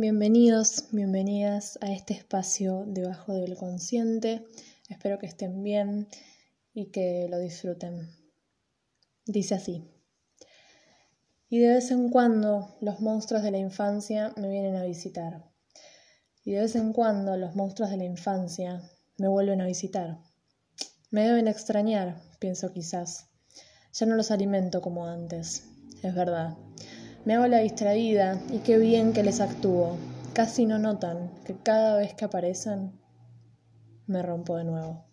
bienvenidos, bienvenidas a este espacio debajo del consciente. Espero que estén bien y que lo disfruten. Dice así. Y de vez en cuando los monstruos de la infancia me vienen a visitar. Y de vez en cuando los monstruos de la infancia me vuelven a visitar. Me deben extrañar, pienso quizás. Ya no los alimento como antes, es verdad. Me hago la distraída y qué bien que les actúo. Casi no notan que cada vez que aparecen me rompo de nuevo.